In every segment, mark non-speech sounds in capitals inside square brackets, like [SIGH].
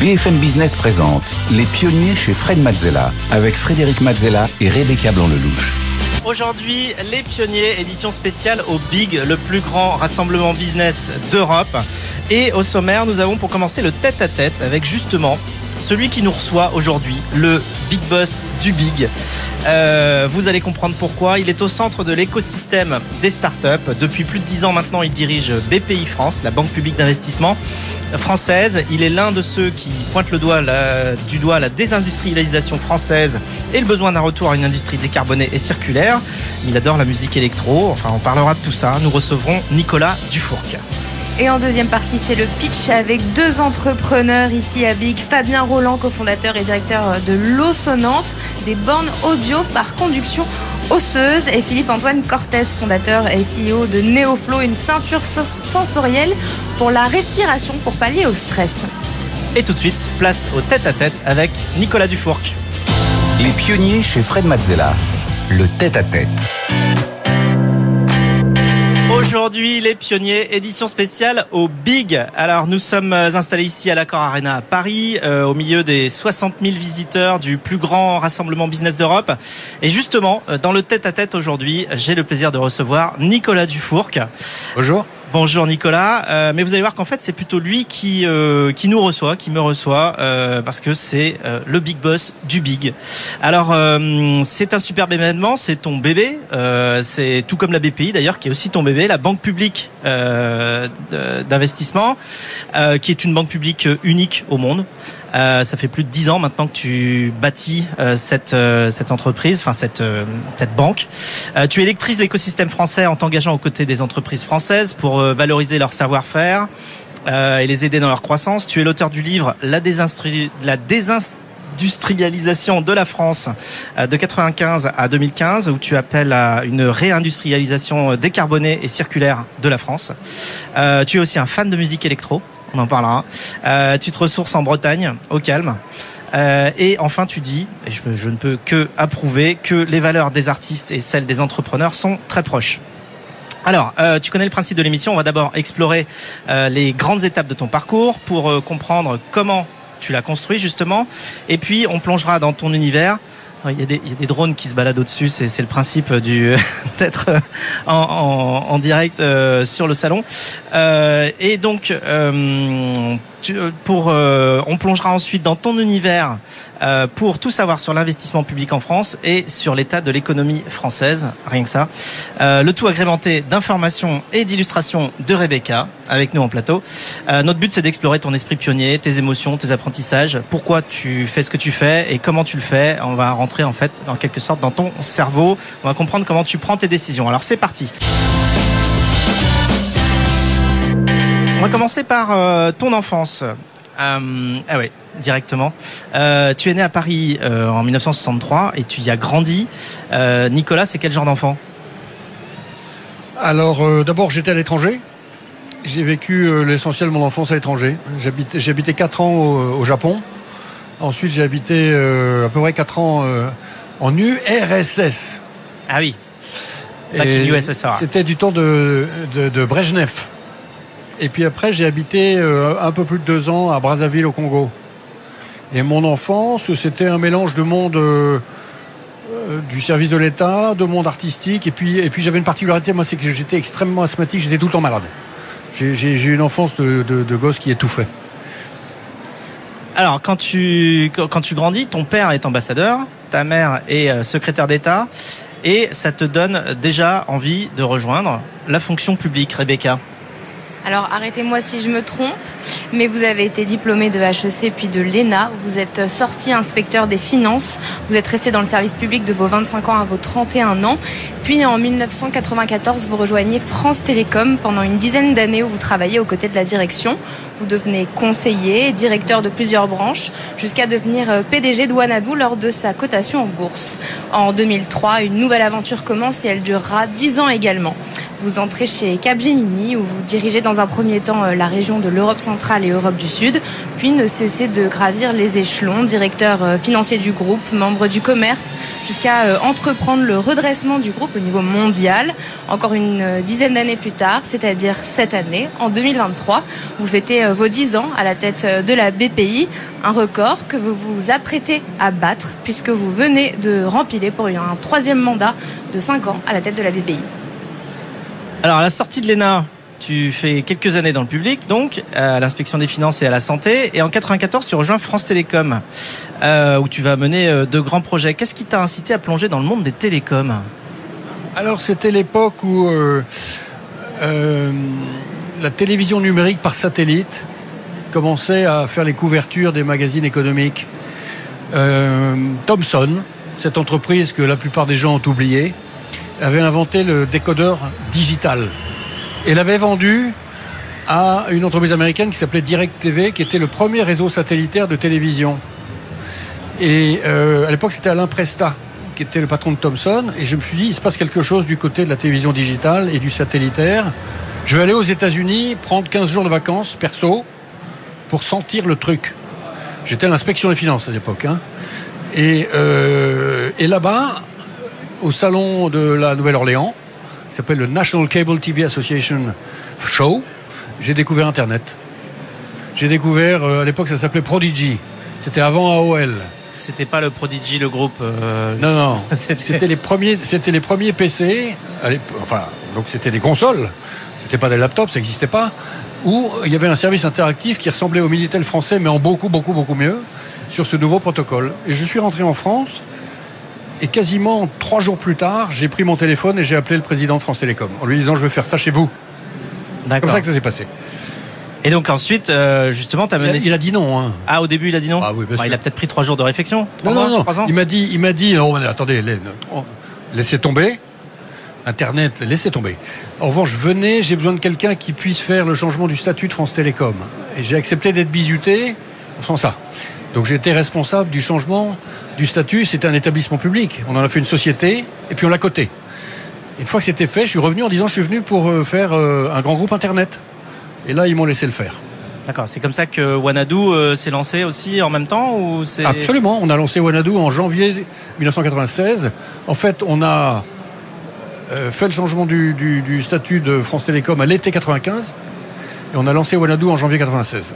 BFM Business présente Les pionniers chez Fred Mazzella avec Frédéric Mazzella et Rebecca Blanc-Lelouch. Aujourd'hui, les pionniers, édition spéciale au Big, le plus grand rassemblement business d'Europe. Et au sommaire, nous avons pour commencer le tête-à-tête avec justement celui qui nous reçoit aujourd'hui, le big boss du big. Euh, vous allez comprendre pourquoi. Il est au centre de l'écosystème des startups. Depuis plus de 10 ans maintenant, il dirige BPI France, la banque publique d'investissement française. Il est l'un de ceux qui pointent le doigt du doigt la désindustrialisation française et le besoin d'un retour à une industrie décarbonée et circulaire. Il adore la musique électro. Enfin, on parlera de tout ça. Nous recevrons Nicolas Dufourc. Et en deuxième partie, c'est le pitch avec deux entrepreneurs ici à Big. Fabien Roland, cofondateur et directeur de l'eau sonnante, des bornes audio par conduction osseuse. Et Philippe-Antoine Cortez, fondateur et CEO de Neoflow, une ceinture sensorielle pour la respiration pour pallier au stress. Et tout de suite, place au tête-à-tête avec Nicolas Dufourc. Les pionniers chez Fred Mazzella. Le tête-à-tête. Aujourd'hui, les pionniers, édition spéciale au Big. Alors, nous sommes installés ici à l'Accord Arena à Paris, euh, au milieu des 60 000 visiteurs du plus grand rassemblement business d'Europe. Et justement, euh, dans le tête-à-tête aujourd'hui, j'ai le plaisir de recevoir Nicolas Dufourc. Bonjour. Bonjour Nicolas, euh, mais vous allez voir qu'en fait c'est plutôt lui qui euh, qui nous reçoit, qui me reçoit, euh, parce que c'est le big boss du big. Alors c'est un superbe événement, c'est ton bébé, c'est tout comme la BPI d'ailleurs qui est aussi ton bébé, la banque publique d'investissement, qui est une banque publique unique au monde. Euh, ça fait plus de dix ans maintenant que tu bâtis euh, cette euh, cette entreprise, enfin cette cette banque. tu électrises l'écosystème français en t'engageant aux côtés des entreprises françaises pour valoriser leur savoir-faire et les aider dans leur croissance. Tu es l'auteur du livre La, désindustrialisation de la France de 95 à 2015 où tu appelles à une réindustrialisation décarbonée et circulaire de la France. tu es aussi un fan de musique électro on en parlera. Euh, tu te ressources en Bretagne, au calme. Euh, et enfin, tu dis, et je, ne peux que approuver, que les valeurs des artistes et celles des entrepreneurs sont très proches. Alors, euh, tu connais le principe de l'émission. On va d'abord explorer les grandes étapes de ton parcours pour comprendre comment tu l'as construit justement. Et puis, on plongera dans ton univers il y, a des, il y, a des, drones qui se baladent au-dessus, c'est le principe du [LAUGHS] d'être en, en, en, direct euh, sur le salon. Euh, et donc, euh, pour, euh, on plongera ensuite dans ton univers euh, pour tout savoir sur l'investissement public en France et sur l'état de l'économie française, rien que ça. le tout agrémenté d'informations et d'illustrations de Rebecca avec nous en plateau. notre but c'est d'explorer ton esprit pionnier, tes émotions, tes apprentissages, pourquoi tu fais ce que tu fais et comment tu le fais. On va rentrer en fait en quelque sorte dans ton cerveau. On va comprendre comment tu prends tes décisions. Alors c'est parti. On va commencer par euh, ton enfance. Euh, ah oui, directement. Euh, tu es né à Paris en 1963 et tu y as grandi. Nicolas, c'est quel genre d'enfant? Alors, d'abord, j'étais à l'étranger. J'ai vécu l'essentiel de mon enfance à l'étranger. J'ai habité 4 ans au, Japon. Ensuite, j'ai habité à peu près 4 ans en URSS. Ah oui. C'était du temps de, de, de Brejnev. Et puis après, j'ai habité euh, un peu plus de deux ans à Brazzaville au Congo. Et mon enfance, c'était un mélange de monde euh, euh, du service de l'État, de monde artistique. Et puis, et puis j'avais une particularité, moi, c'est que j'étais extrêmement asthmatique, j'étais tout le temps malade. J'ai eu une enfance de, de, gosse qui étouffait. Alors, quand tu, quand tu grandis, ton père est ambassadeur, ta mère est secrétaire d'État, et ça te donne déjà envie de rejoindre la fonction publique, Rebecca. Alors arrêtez-moi si je me trompe, mais vous avez été diplômé de HEC puis de l'ENA. Vous êtes sorti inspecteur des finances. Vous êtes resté dans le service public de vos 25 ans à vos 31 ans. Puis en 1994, vous rejoignez France Télécom pendant une dizaine d'années où vous travaillez aux côtés de la direction. Vous devenez conseiller, directeur de plusieurs branches, jusqu'à devenir euh, PDG de Wanadoo lors de sa cotation en bourse. En 2003, une nouvelle aventure commence et elle durera 10 ans également. Vous entrez chez Capgemini où vous dirigez dans un premier temps euh, la région de l'Europe centrale et Europe du Sud, puis ne cessez de gravir les échelons, directeur euh, financier du groupe, membre du commerce, jusqu'à euh, entreprendre le redressement du groupe au niveau mondial. Encore une dizaine d'années plus tard, c'est-à-dire cette année, en 2023, vous fêtez vos 10 ans à la tête de la BPI, un record que vous vous apprêtez à battre puisque vous venez de rempiler pour un troisième mandat de 5 ans à la tête de la BPI. Alors, à la sortie de l'ENA, tu fais quelques années dans le public, donc à l'inspection des finances et à la santé. Et en 94, tu rejoins France Télécom, euh, où tu vas mener euh, de grands projets. Qu'est-ce qui t'a incité à plonger dans le monde des télécoms? Alors, c'était l'époque où euh, la télévision numérique par satellite commençait à faire les couvertures des magazines économiques. Thomson, cette entreprise que la plupart des gens ont oubliée, avait inventé le décodeur digital et l'avait vendu à une entreprise américaine qui s'appelait Direct TV, qui était le premier réseau satellitaire de télévision. Et euh, à l'époque, c'était Alain Presta qui était le patron de Thomson. Et je me suis dit, il se passe quelque chose du côté de la télévision digitale et du satellitaire. Je vais aller aux États-Unis prendre 15 jours de vacances perso pour sentir le truc. J'étais à l'inspection des finances à l'époque. Hein. Et, euh, et là-bas, au salon de la Nouvelle-Orléans, qui s'appelle le National Cable TV Association Show, j'ai découvert Internet. J'ai découvert, euh, à l'époque ça s'appelait Prodigy, c'était avant AOL. C'était pas le Prodigy, le groupe. Euh, non, non. [LAUGHS] c'était les premiers, c'était les premiers PC. Enfin, donc c'était des consoles. C'était pas des laptops, ça n'existait pas. Où il y avait un service interactif qui ressemblait au Minitel français, mais en beaucoup, beaucoup, beaucoup mieux sur ce nouveau protocole. Et je suis rentré en France et quasiment trois jours plus tard, j'ai pris mon téléphone et j'ai appelé le président de France Télécom en lui disant je veux faire ça chez vous. C'est comme ça que ça s'est passé. Et donc ensuite, euh, justement, tu as mené. Il a, dit non. Hein. Ah, au début, il a dit non. Ah oui, bah, il a peut-être pris trois jours de réflexion. Non, non, non. Il m'a dit, il m'a dit, non, attendez, laissez tomber. Internet, laissez tomber. En revanche, venez, j'ai besoin de quelqu'un qui puisse faire le changement du statut de France Télécom. Et j'ai accepté d'être bizuté en faisant ça. Donc j'ai été responsable du changement du statut. C'était un établissement public. On en a fait une société et puis on l'a coté. Une fois que c'était fait, je suis revenu en disant je suis venu pour euh, faire euh, un grand groupe Internet. Et là, ils m'ont laissé le faire. D'accord, c'est comme ça que Wanadu euh, s'est lancé aussi en même temps ou Absolument, on a lancé Wanadu en janvier 1996. En fait, on a fait le changement du, du statut de France Télécom à l'été 95 et on a lancé Wanadu en janvier 96.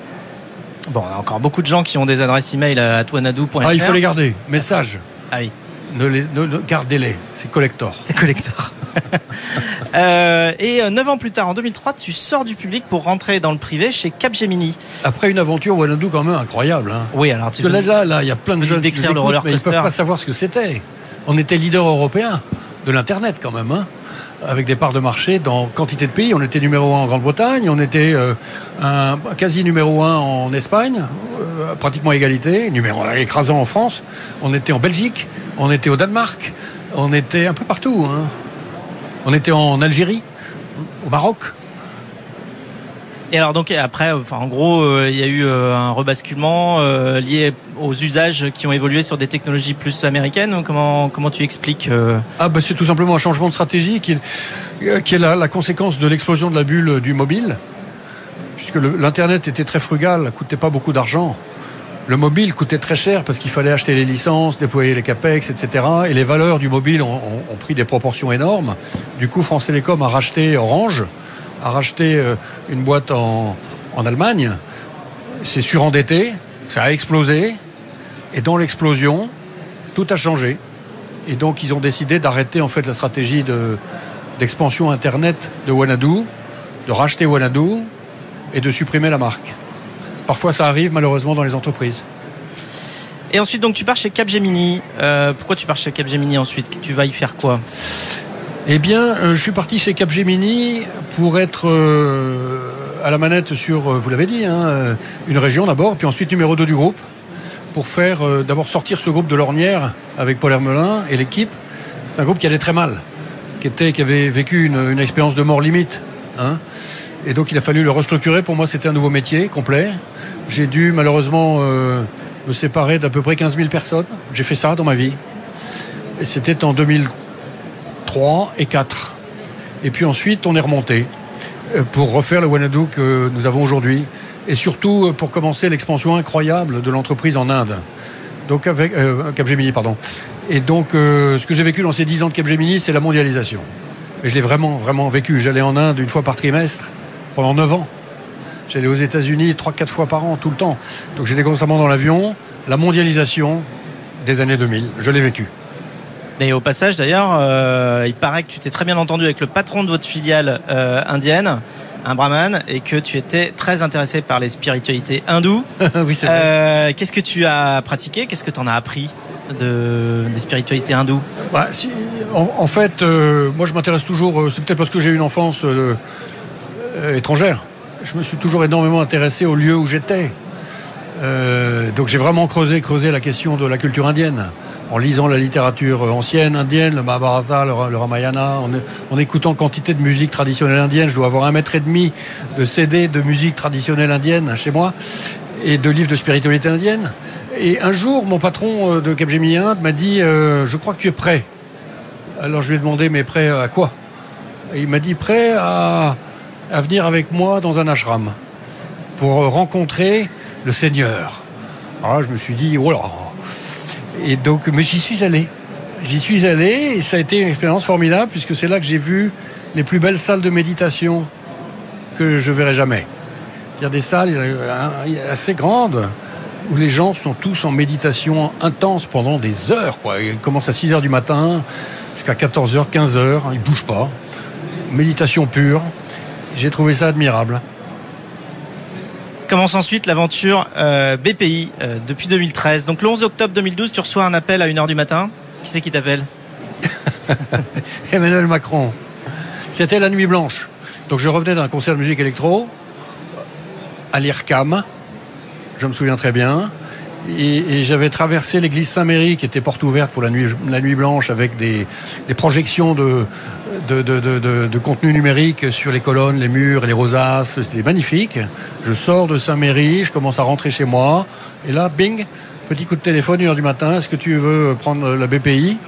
Bon, a encore beaucoup de gens qui ont des adresses email à toanadou.fr. Ah, il faut les garder. Message. Ah oui. Ne les, gardez-les. C'est collector. C'est collector. [LAUGHS] euh, et euh, neuf ans plus tard, en 2003, tu sors du public pour rentrer dans le privé chez Capgemini. Après une aventure Wanadu quand même incroyable. Hein. Oui, alors tu Parce que là, là, il y a plein de jeunes qui le roller mais ils peuvent pas savoir ce que c'était. On était leader européen de l'internet quand même. Hein avec des parts de marché dans quantité de pays. On était numéro un en Grande-Bretagne, on était euh, un, quasi numéro un en Espagne, euh, pratiquement égalité, numéro un écrasant en France. On était en Belgique, on était au Danemark, on était un peu partout. Hein. On était en Algérie, au Maroc. Et alors donc après, en gros, euh, il y a eu euh, un rebasculement euh, lié aux usages qui ont évolué sur des technologies plus américaines. Comment comment tu expliques Ah bah c'est tout simplement un changement de stratégie qui est, qui est la, la conséquence de l'explosion de la bulle du mobile, puisque l'internet était très frugal, coûtait pas beaucoup d'argent. Le mobile coûtait très cher parce qu'il fallait acheter les licences, déployer les capex, etc. Et les valeurs du mobile ont, ont pris des proportions énormes. Du coup, France Télécom a racheté Orange a racheté euh, une boîte en, Allemagne, c'est surendetté, ça a explosé, et dans l'explosion, tout a changé. Et donc ils ont décidé d'arrêter en fait la stratégie d'expansion internet de Wanadu, de racheter Wanadu et de supprimer la marque. Parfois ça arrive malheureusement dans les entreprises. Et ensuite donc tu pars chez Capgemini. Euh, pourquoi tu pars chez Capgemini ensuite? Tu vas y faire quoi? Eh bien, euh, je suis parti chez Capgemini pour être euh, à la manette sur, euh, vous l'avez dit, hein, une région d'abord, puis ensuite numéro 2 du groupe, pour faire d'abord sortir ce groupe de l'ornière avec Paul Hermelin et l'équipe. C'est un groupe qui allait très mal, qui, était, qui avait vécu une, expérience de mort limite. Hein. et donc il a fallu le restructurer. Pour moi, c'était un nouveau métier complet. J'ai dû malheureusement me séparer d'à peu près 15 000 personnes. J'ai fait ça dans ma vie. Et c'était en 2000 3 et 4. Et puis ensuite, on est remonté euh, pour refaire le Wanadu que nous avons aujourd'hui. Et surtout euh, pour commencer l'expansion incroyable de l'entreprise en Inde. Donc avec euh, Capgemini, pardon. Et donc, ce que j'ai vécu dans ces 10 ans de Capgemini, c'est la mondialisation. Et je l'ai vraiment, vraiment vécu. J'allais en Inde une fois par trimestre pendant 9 ans. J'allais aux États-Unis 3-4 fois par an, tout le temps. Donc j'étais constamment dans l'avion. La mondialisation des années 2000, je l'ai vécu. Et au passage, d'ailleurs, euh, il paraît que tu t'es très bien entendu avec le patron de votre filiale euh, indienne, un brahman, et que tu étais très intéressé par les spiritualités hindoues. [LAUGHS] oui, c'est vrai. Euh, Qu'est-ce que tu as pratiqué? Qu'est-ce que tu en as appris de, des spiritualités hindoues? Bah, si, en, en fait, moi je m'intéresse toujours, c'est peut-être parce que j'ai eu une enfance étrangère. Je me suis toujours énormément intéressé au lieu où j'étais. Euh, donc j'ai vraiment creusé, creusé la question de la culture indienne. En lisant la littérature ancienne indienne, le Mahabharata, le, Ramayana, en, écoutant quantité de musique traditionnelle indienne. Je dois avoir un mètre et demi de CD de musique traditionnelle indienne chez moi et de livres de spiritualité indienne. Et un jour, mon patron euh, de Capgemini Inde m'a dit euh, Je crois que tu es prêt. Alors je lui ai demandé Mais prêt à quoi? Il m'a dit Prêt à, venir avec moi dans un ashram pour rencontrer le Seigneur. Alors là, je me suis dit Oh là Et donc, mais j'y suis allé. J'y suis allé et ça a été une expérience formidable puisque c'est là que j'ai vu les plus belles salles de méditation que je verrai jamais. Il y a des salles assez grandes où les gens sont tous en méditation intense pendant des heures. Quoi. Ils commencent à 6 heures du matin jusqu'à 14 heures, 15 heures. Ils bougent pas. Méditation pure. J'ai trouvé ça admirable. Commence ensuite l'aventure euh, BPI euh, depuis 2013. Donc le 11 octobre 2012, tu reçois un appel à 1h du matin. Qui c'est qui t'appelle? [LAUGHS] Emmanuel Macron. C'était la nuit blanche. Donc je revenais d'un concert de musique électro à l'IRCAM, je me souviens très bien. Et, j'avais traversé l'église Saint-Méry, qui était porte ouverte pour la nuit, la nuit blanche, avec des, projections de, de, de, contenu numérique sur les colonnes, les murs les rosaces. C'était magnifique. Je sors de Saint-Méry, je commence à rentrer chez moi. Et là, bing, petit coup de téléphone, une heure du matin. Est-ce que tu veux prendre la BPI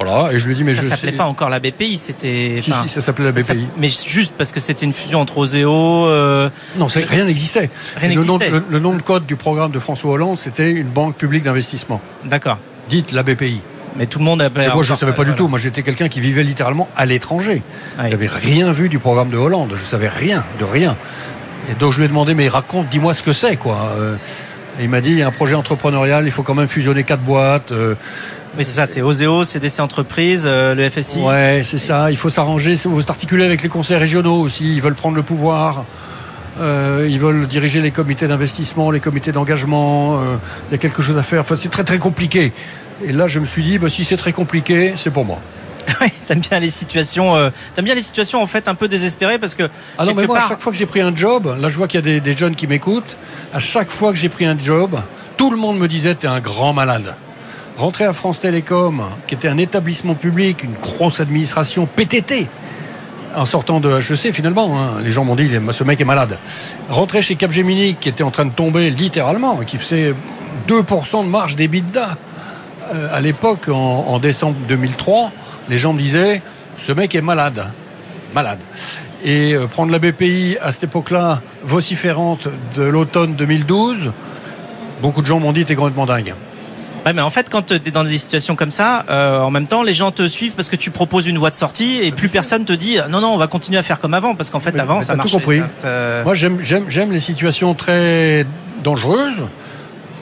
voilà, et je lui ai dit, mais ça je s'appelait sais- pas encore la BPI, c'était. Si, enfin, si, ça s'appelait la ça BPI. Mais juste parce que c'était une fusion entre Oseo. euh, Non, rien n'existait. Rien le, nom, le, le nom de code du programme de François Hollande, c'était une banque publique d'investissement. D'accord. Dite la BPI. Mais tout le monde appelait. Et moi, je ne savais ça, pas du voilà. tout. Moi, j'étais quelqu'un qui vivait littéralement à l'étranger. Ouais. Je n'avais rien vu du programme de Hollande. Je savais rien, de rien. Et donc, je lui ai demandé, mais raconte, dis-moi ce que c'est, quoi. Euh, et il m'a dit, il y a un projet entrepreneurial, il faut quand même fusionner quatre boîtes. euh, Oui, c'est ça, c'est Oseo, CDC Entreprises, euh, le FSI. Ouais, c'est ça. Il faut s'arranger, il faut s'articuler avec les conseils régionaux aussi. Ils veulent prendre le pouvoir. Euh, ils veulent diriger les comités d'investissement, les comités d'engagement. euh, il y a quelque chose à faire. Enfin, c'est très très compliqué. Et là, je me suis dit, bah, si c'est très compliqué, c'est pour moi. [LAUGHS] Ouais, t'aimes bien les situations. euh, t'aimes bien les situations en fait un peu désespérées parce que. Ah non, mais moi, à chaque fois que j'ai pris un job, là, je vois qu'il y a des, des jeunes qui m'écoutent. À chaque fois que j'ai pris un job, tout le monde me disait, t'es un grand malade. Rentrer à France Télécom, qui était un établissement public, une grosse administration PTT, en sortant de HEC finalement, hein, les gens m'ont dit, ce mec est malade. Rentrer chez Capgemini, qui était en train de tomber littéralement, qui faisait 2% de marge d'EBITDA. Euh, à l'époque, en, en décembre 2003, les gens me disaient, ce mec est malade. Malade. Et euh, prendre la BPI à cette époque-là, vociférante de l'automne 2012, beaucoup de gens m'ont dit, t'es complètement dingue. Ouais, mais en fait, quand tu es dans des situations comme ça, euh, en même temps, les gens te suivent parce que tu proposes une voie de sortie et plus personne te dit non, non, on va continuer à faire comme avant parce qu'en fait, Mais- avant, mais ça t'as tout marchait. compris. Ça- ça- Moi, j'aime, les situations très dangereuses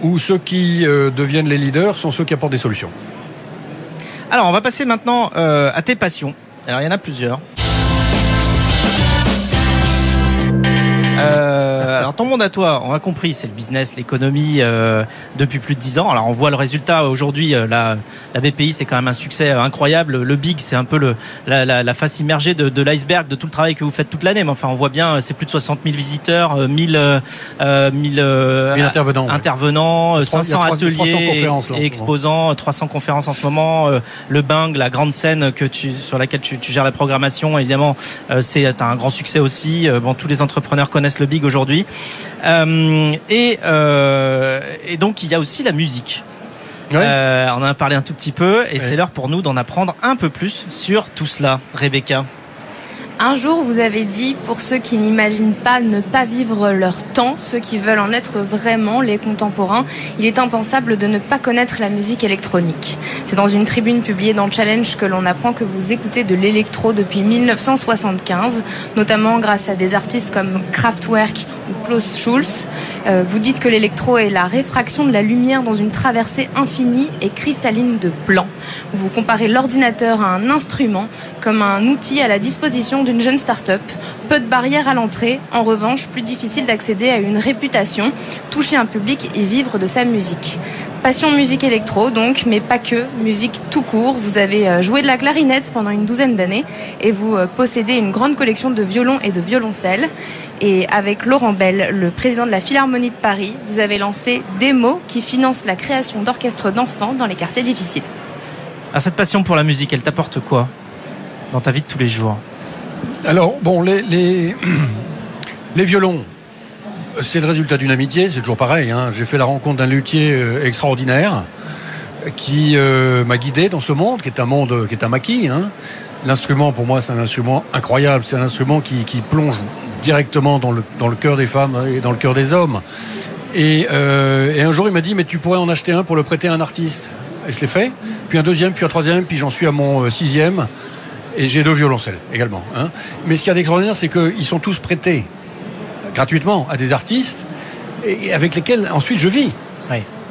où ceux qui euh, deviennent les leaders sont ceux qui apportent des solutions. Alors, on va passer maintenant euh, à tes passions. Alors, il y en a plusieurs. Euh, alors ton monde à toi, on a compris, c'est le business, l'économie euh, depuis plus de 10 ans. Alors on voit le résultat aujourd'hui. euh, la, la BPI, c'est quand même un succès incroyable. Le Big, c'est un peu le, la, la, la face immergée de, de l'iceberg de tout le travail que vous faites toute l'année. Mais enfin, on voit bien, euh, c'est plus de 60 000 visiteurs, euh, 1000, euh, 1000 Mille intervenants, ouais. intervenants, euh, Trois- il y a 500 trois- 300 ateliers et exposants, 300 conférences en ce moment. euh, Le Bing, la grande scène que tu, sur laquelle tu, tu gères la programmation, évidemment, euh, c'est un grand succès aussi. Bon, tous les entrepreneurs connaissent le Big aujourd'hui. Euh, et, euh, et donc, il y a aussi la musique. Ouais. Euh, on en a parlé un tout petit peu, et Ouais. c'est l'heure pour nous d'en apprendre un peu plus sur tout cela, Rebecca. Un jour, vous avez dit, pour ceux qui n'imaginent pas ne pas vivre leur temps, ceux qui veulent en être vraiment les contemporains, il est impensable de ne pas connaître la musique électronique. C'est dans une tribune publiée dans Challenge que l'on apprend que vous écoutez de l'électro depuis 1975, notamment grâce à des artistes comme Kraftwerk Klaus Schulz. Euh, vous dites que l'électro est la réfraction de la lumière dans une traversée infinie et cristalline de blanc. Vous comparez l'ordinateur à un instrument, comme un outil à la disposition d'une jeune start-up. Peu de barrières à l'entrée, en revanche, plus difficile d'accéder à une réputation, toucher un public et vivre de sa musique. Passion musique électro donc, mais pas que, musique tout court. Vous avez euh, joué de la clarinette pendant une douzaine d'années et vous euh, possédez une grande collection de violons et de violoncelles. Et avec Laurent Bell, le président de la Philharmonie de Paris, vous avez lancé Demo qui finance la création d'orchestres d'enfants dans les quartiers difficiles. Alors cette passion pour la musique, elle t'apporte quoi dans ta vie de tous les jours? Alors, bon, les, les, [CLEARS THROAT] les violons, c'est le résultat d'une amitié, c'est toujours pareil. Hein. J'ai fait la rencontre d'un luthier euh, extraordinaire qui euh, m'a guidé dans ce monde, qui est un monde, qui est un maquis. Hein. L'instrument, pour moi, c'est un instrument incroyable. C'est un instrument qui, plonge directement dans le, cœur des femmes et dans le cœur des hommes. Et, euh, et un jour, il m'a dit, mais tu pourrais en acheter un pour le prêter à un artiste. Et je l'ai fait. Puis un deuxième, puis un troisième, puis j'en suis à mon euh, sixième. Et j'ai deux violoncelles également. Hein. Mais ce qu'il y a d'extraordinaire, c'est qu'ils sont tous prêtés gratuitement à des artistes avec lesquels ensuite je vis.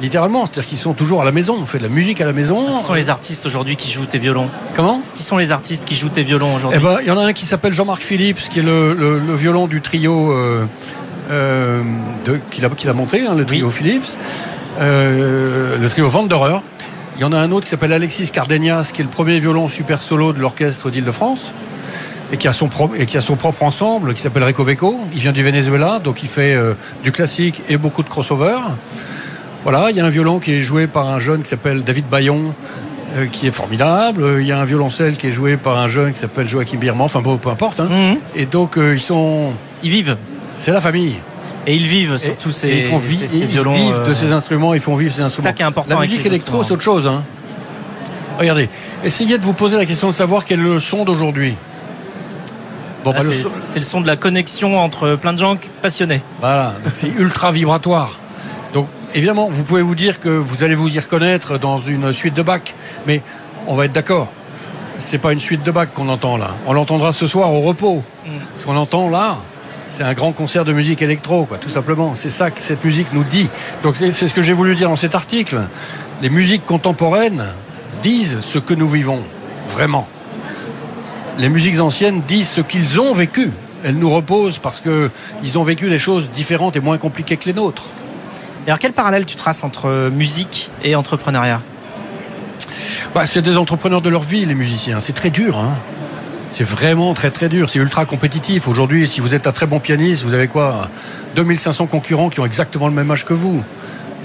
Littéralement, c'est-à-dire qu'ils sont toujours à la maison, on fait de la musique à la maison. Qui sont les artistes aujourd'hui qui jouent tes violons Comment? Qui sont les artistes qui jouent tes violons aujourd'hui? Eh ben, il y en a un qui s'appelle Jean-Marc Phillips, qui est le, le, le violon du trio euh, euh, qu'il a, qu a, monté, hein, le trio oui. Phillips, euh, le trio Vanderer. Il y en a un autre qui s'appelle Alexis Cardenias, qui est le premier violon super solo de l'orchestre d'Île-de-France et qui a son propre et qui a son propre ensemble qui s'appelle Recoveco. Il vient du Venezuela, donc il fait euh, du classique et beaucoup de crossover. Voilà, il y a un violon qui est joué par un jeune qui s'appelle David Bayon, euh, qui est formidable. Il y a un violoncelle qui est joué par un jeune qui s'appelle Joachim Birman. Enfin bon, peu importe. Hein. Mhm. Mm -hmm. Et donc euh, ils sont. Ils vivent. C'est la famille. Et ils vivent surtout ces, et ils font vi ces, ces ils violons. vivent de euh, ces instruments, ils font vivre ces instruments. ça qui est important La musique électro, c'est autre chose. Hein. Regardez, essayez de vous poser la question de savoir quel est le son d'aujourd'hui. Bon, bah, c'est son... le son de la connexion entre plein de gens passionnés. Voilà, donc c'est ultra vibratoire. Évidemment, vous pouvez vous dire que vous allez vous y reconnaître dans une suite de Bach, mais on va être d'accord. C'est pas une suite de Bach qu'on entend là. On l'entendra ce soir au repos. Mm. Ce qu'on entend là, c'est un grand concert de musique électro, quoi, tout simplement. C'est ça que cette musique nous dit. Donc c'est ce que j'ai voulu dire dans cet article. Les musiques contemporaines disent ce que nous vivons, vraiment. Les musiques anciennes disent ce qu'ils ont vécu. Elles nous reposent parce qu'ils ont vécu des choses différentes et moins compliquées que les nôtres. Alors quel parallèle tu traces entre musique et entrepreneuriat? Bah, C'est des entrepreneurs de leur vie, les musiciens. C'est très dur. Hein c'est vraiment très très dur, c'est ultra compétitif. Aujourd'hui, si vous êtes un très bon pianiste, vous avez quoi? 2500 concurrents qui ont exactement le même âge que vous.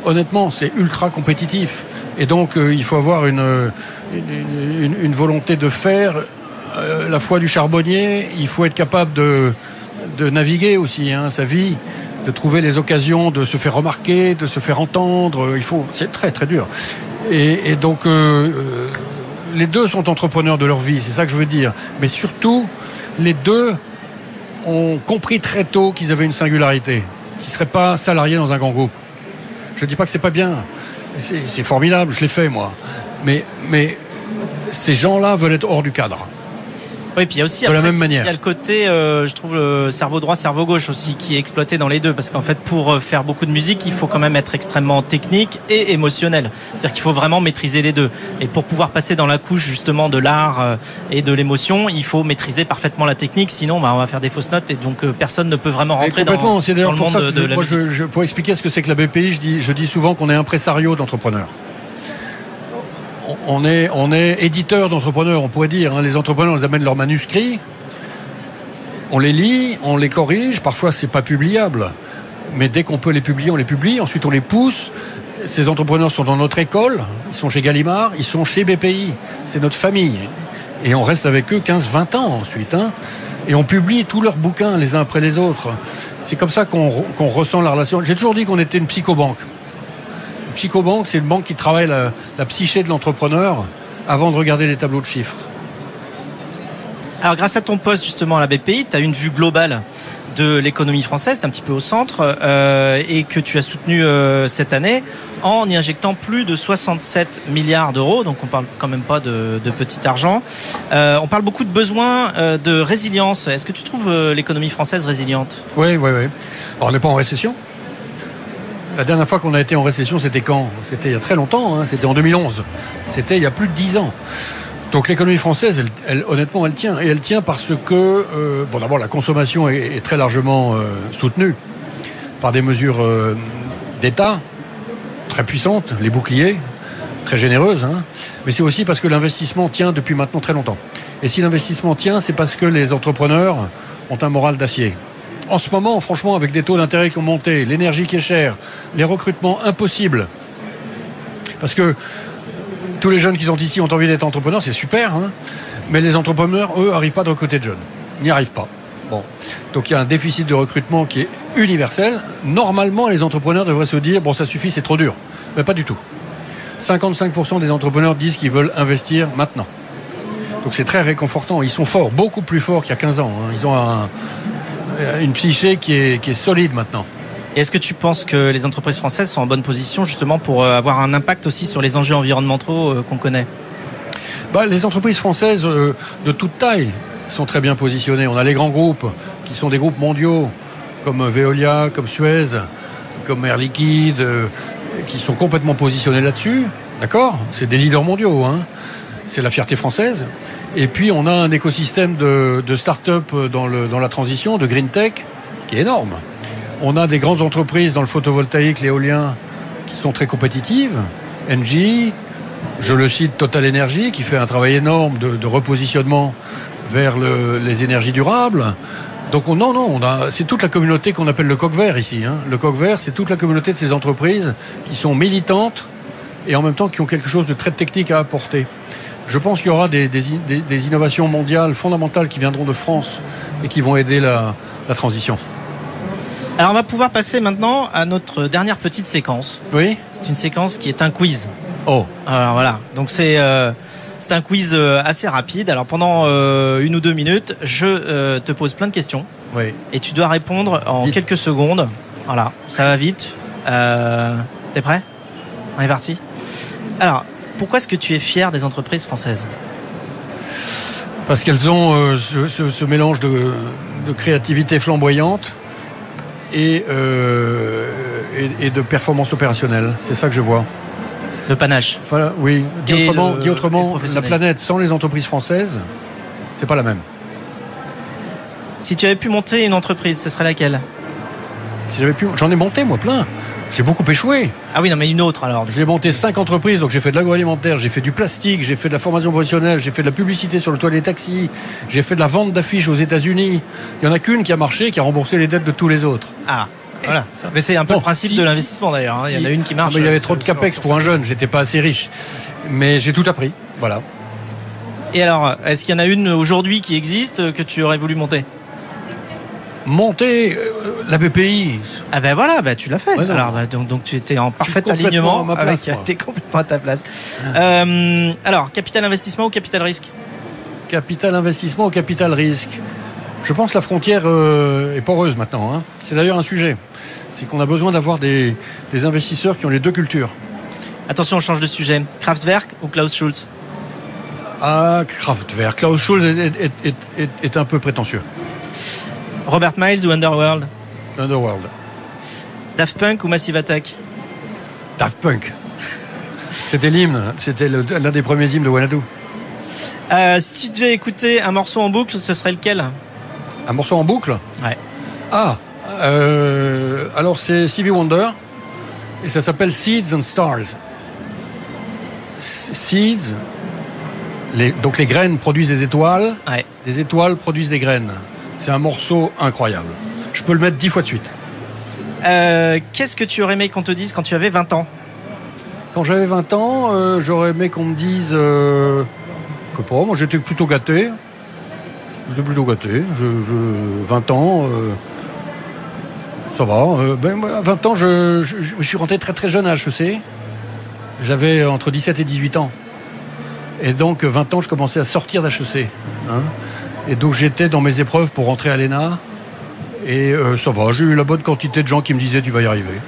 Honnêtement, c'est ultra compétitif. Et donc, euh, il faut avoir une, une, une, volonté de faire euh, la foi du charbonnier. Il faut être capable de, de naviguer aussi hein, sa vie, de trouver les occasions de se faire remarquer, de se faire entendre. Il faut, c'est très très dur. Et, donc, euh, les deux sont entrepreneurs de leur vie, c'est ça que je veux dire. Mais surtout, les deux ont compris très tôt qu'ils avaient une singularité, qu'ils ne seraient pas salariés dans un grand groupe. Je ne dis pas que c'est pas bien, c'est formidable, je l'ai fait moi. Mais, mais ces gens-là veulent être hors du cadre. Oui, puis il y a aussi de après, la même manière. Il y a le côté, euh, je trouve, le cerveau droit, cerveau gauche aussi, qui est exploité dans les deux, parce qu'en fait, pour faire beaucoup de musique, il faut quand même être extrêmement technique et émotionnel. C'est-à-dire qu'il faut vraiment maîtriser les deux. Et pour pouvoir passer dans la couche justement de l'art euh, et de l'émotion, il faut maîtriser parfaitement la technique, sinon, bah, on va faire des fausses notes et donc euh, personne ne peut vraiment rentrer dans, dans le monde de, de, la moi, musique. Je, je, pour expliquer ce que c'est que la BPI, je dis, je dis souvent qu'on est impresario d'entrepreneurs on est, on éditeur d'entrepreneurs, on pourrait dire. Hein. Les entrepreneurs, les amènent leurs manuscrits, on les lit, on les corrige. Parfois, c'est pas publiable, mais dès qu'on peut les publier, on les publie. Ensuite, on les pousse. Ces entrepreneurs sont dans notre école, ils sont chez Gallimard, ils sont chez BPI. C'est notre famille. Et on reste avec eux 15-20 ans ensuite. Hein. Et on publie tous leurs bouquins les uns après les autres. C'est comme ça qu'on qu ressent la relation. J'ai toujours dit qu'on était une psychobanque. Psychobanque, c'est une banque qui travaille la, la psyché de l'entrepreneur avant de regarder les tableaux de chiffres. Alors grâce à ton poste justement à la BPI, tu as une vue globale de l'économie française, tu un petit peu au centre, euh, et que tu as soutenu euh, cette année en y injectant plus de 67 milliards d'euros, donc on parle quand même pas de, de petit argent. Euh, on parle beaucoup de besoins de résilience. Est-ce que tu trouves l'économie française résiliente? Oui, oui, oui. Alors, on n'est pas en récession. La dernière fois qu'on a été en récession, c'était quand? C'était il y a très longtemps, hein, c'était en 2011. C'était il y a plus de 10 ans. Donc l'économie française, honnêtement, elle tient. Et elle tient parce que, euh, bon, d'abord, la consommation est, est très largement euh, soutenue par des mesures euh, d'État très puissantes, les boucliers, très généreuses. Hein. Mais c'est aussi parce que l'investissement tient depuis maintenant très longtemps. Et si l'investissement tient, c'est parce que les entrepreneurs ont un moral d'acier. En ce moment, franchement, avec des taux d'intérêt qui ont monté, l'énergie qui est chère, les recrutements impossibles, parce que tous les jeunes qui sont ici ont envie d'être entrepreneurs, c'est super, hein mais les entrepreneurs, eux, n'arrivent pas de recruter de jeunes. Ils n'y arrivent pas. Bon. Donc il y a un déficit de recrutement qui est universel. Normalement, les entrepreneurs devraient se dire, bon, ça suffit, c'est trop dur. Mais pas du tout. 55% des entrepreneurs disent qu'ils veulent investir maintenant. Donc c'est très réconfortant. Ils sont forts, beaucoup plus forts qu'il y a 15 ans. hein. Ils ont un, une psyché qui est, qui est solide maintenant. Est-ce que tu penses que les entreprises françaises sont en bonne position justement pour euh, avoir un impact aussi sur les enjeux environnementaux euh, qu'on connaît? Bah, les entreprises françaises euh, de toute taille sont très bien positionnées. On a les grands groupes qui sont des groupes mondiaux comme Veolia, comme Suez, comme Air Liquide, euh, qui sont complètement positionnés là-dessus. D'accord? C'est des leaders mondiaux. Hein C'est la fierté française. Et puis on a un écosystème de, start-up dans, la transition, de green tech, qui est énorme. On a des grandes entreprises dans le photovoltaïque, l'éolien, qui sont très compétitives. Engie, je le cite, Total Energy, qui fait un travail énorme de, repositionnement vers le- les énergies durables. Donc on, non, non, on c'est toute la communauté qu'on appelle le coq vert ici. hein. Le coq vert, c'est toute la communauté de ces entreprises qui sont militantes et en même temps qui ont quelque chose de très technique à apporter. Je pense qu'il y aura des, des, des- des innovations mondiales fondamentales qui viendront de France et qui vont aider la, la transition. Alors on va pouvoir passer maintenant à notre dernière petite séquence. Oui C'est une séquence qui est un quiz. Oh, Alors voilà, donc c'est euh, c'est un quiz euh, assez rapide. Alors pendant euh, une ou deux minutes, je euh, te pose plein de questions oui. et tu dois répondre en Vite. quelques secondes. Voilà, ça va vite. T'es prêt? On est parti? Alors, pourquoi est-ce que tu es fier des entreprises françaises Parce qu'elles ont euh, ce, ce- ce mélange de, de créativité flamboyante et, euh, et, et de performance opérationnelle. C'est ça que je vois. Le panache. Voilà, oui. Dit Et autrement, le- dit et autrement le la planète sans les entreprises françaises, c'est pas la même. Si tu avais pu monter une entreprise, ce serait laquelle? Si j'avais pu, j'en ai monté moi plein. J'ai beaucoup échoué. Ah oui, non, mais une autre alors. J'ai monté cinq entreprises, donc j'ai fait de l'agroalimentaire, j'ai fait du plastique, j'ai fait de la formation professionnelle, j'ai fait de la publicité sur le toit des taxis, j'ai fait de la vente d'affiches aux États-Unis. Il y en a qu'une qui a marché, qui a remboursé les dettes de tous les autres. Ah, voilà. Mais c'est un peu Bon, le principe si- de l'investissement d'ailleurs. hein. Il y en a une qui marche. Ah, mais il y avait euh, trop de capex pour un jeune, j'étais pas assez riche. Mais j'ai tout appris. Voilà. Et alors, est-ce qu'il y en a une aujourd'hui qui existe euh, que tu aurais voulu monter? Monter euh, la BPI, Ah ben voilà, bah tu l'as fait. Ouais, alors bah, donc, donc tu étais en parfait alignement place, avec [LAUGHS] t'es complètement à ta place. Euh, alors, capital investissement ou capital risque? Capital investissement ou capital risque? Je pense que la frontière euh, est poreuse maintenant. hein. C'est d'ailleurs un sujet. C'est qu'on a besoin d'avoir des, des investisseurs qui ont les deux cultures. Attention, on change de sujet. Kraftwerk ou Klaus Schulz? Ah, Kraftwerk. Klaus Schulz est, est- est- est- est un peu prétentieux. Robert Miles ou Underworld? Underworld. Daft Punk ou Massive Attack? Daft Punk. C'était l'hymne. C'était le- l'un des premiers hymnes de Wanadu. Euh, Si tu devais écouter un morceau en boucle, ce serait lequel? Un morceau en boucle? Ouais. Ah, euh, alors c'est Stevie Wonder et ça s'appelle Seeds and Stars. Seeds, les- donc les graines produisent des étoiles, Ouais. des étoiles produisent des graines. C'est un morceau incroyable. Je peux le mettre dix fois de suite. Euh, Qu'est-ce que tu aurais aimé qu'on te dise quand tu avais 20 ans? Quand j'avais 20 ans, euh, j'aurais aimé qu'on me dise, euh, je sais pas, moi j'étais plutôt gâté. J'étais plutôt gâté. Je, je- 20 ans, euh, ça va. Euh, ben, moi, à 20 ans, je, je- je suis rentré très très jeune à HEC. J'avais entre 17 et 18 ans. Et donc, 20 ans, je commençais à sortir d'HEC. Hein. Et donc j'étais dans mes épreuves pour rentrer à l'ENA. Et euh, ça va, j'ai eu la bonne quantité de gens qui me disaient tu vas y arriver.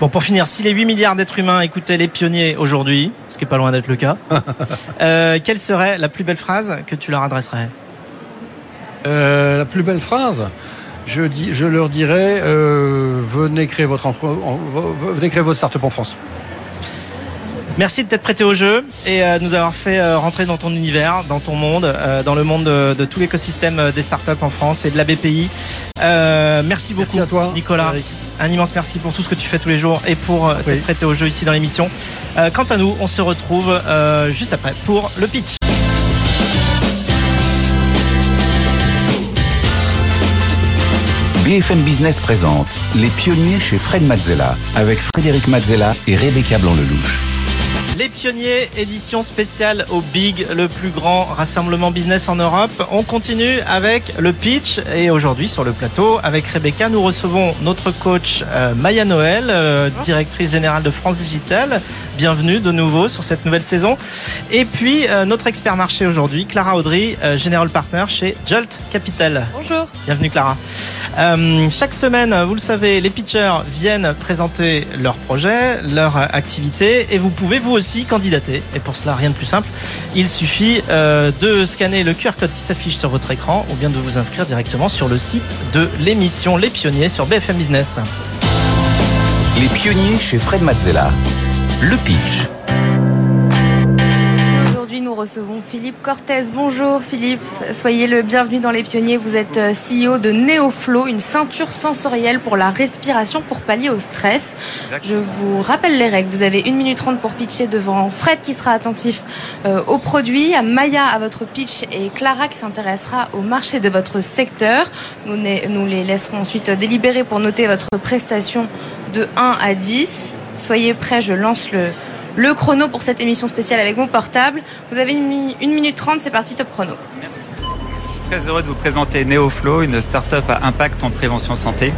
Bon, pour finir, si les 8 milliards d'êtres humains écoutaient les pionniers aujourd'hui, ce qui est pas loin d'être le cas, [LAUGHS] euh, quelle serait la plus belle phrase que tu leur adresserais? Euh, la plus belle phrase? Je, dis, je leur dirais venez créer votre venez créer votre start-up en France. Merci de t'être prêté au jeu et euh, de nous avoir fait euh, rentrer dans ton univers, dans ton monde, euh, dans le monde de, de tout l'écosystème des startups en France et de la BPI. Euh, merci beaucoup, Merci à toi, Nicolas. Eric. Un immense merci pour tout ce que tu fais tous les jours et pour euh, Oui. t'être prêté au jeu ici dans l'émission. Euh, quant à nous, on se retrouve euh, juste après pour le pitch. BFM Business présente Les pionniers chez Fred Mazzella avec Frédéric Mazzella et Rebecca Blanc-Lelouch. Les pionniers, édition spéciale au Big, le plus grand rassemblement business en Europe. On continue avec le pitch et aujourd'hui sur le plateau avec Rebecca, nous recevons notre coach euh, Maya Noël, euh, directrice générale de France Digital. Bienvenue de nouveau sur cette nouvelle saison. Et puis euh, notre expert marché aujourd'hui, Clara Audry, General Partner chez Jolt Capital. Bonjour. Bienvenue Clara. Chaque semaine, vous le savez, les pitchers viennent présenter leurs projets, leur activité et vous pouvez vous aussi candidater. Et pour cela, rien de plus simple. Il suffit euh, de scanner le QR code qui s'affiche sur votre écran ou bien de vous inscrire directement sur le site de l'émission Les Pionniers sur BFM Business. Les pionniers chez Fred Mazzella. Le pitch. Recevons Philippe Cortez. Bonjour Philippe, soyez le bienvenu dans Les Pionniers. Vous êtes euh, CEO de Neoflow, une ceinture sensorielle pour la respiration pour pallier au stress. Je vous rappelle les règles. Vous avez 1 minute 30 pour pitcher devant Fred qui sera attentif euh, au produit, à Maya à votre pitch et Clara qui s'intéressera au marché de votre secteur. Nous, nous les laisserons ensuite délibérer pour noter votre prestation de 1 à 10. Soyez prêts, je lance le, le chrono pour cette émission spéciale avec mon portable. Vous avez une, mi- une minute 30, c'est parti, top chrono. Merci. Je suis très heureux de vous présenter Neoflow, une start-up à impact en prévention santé.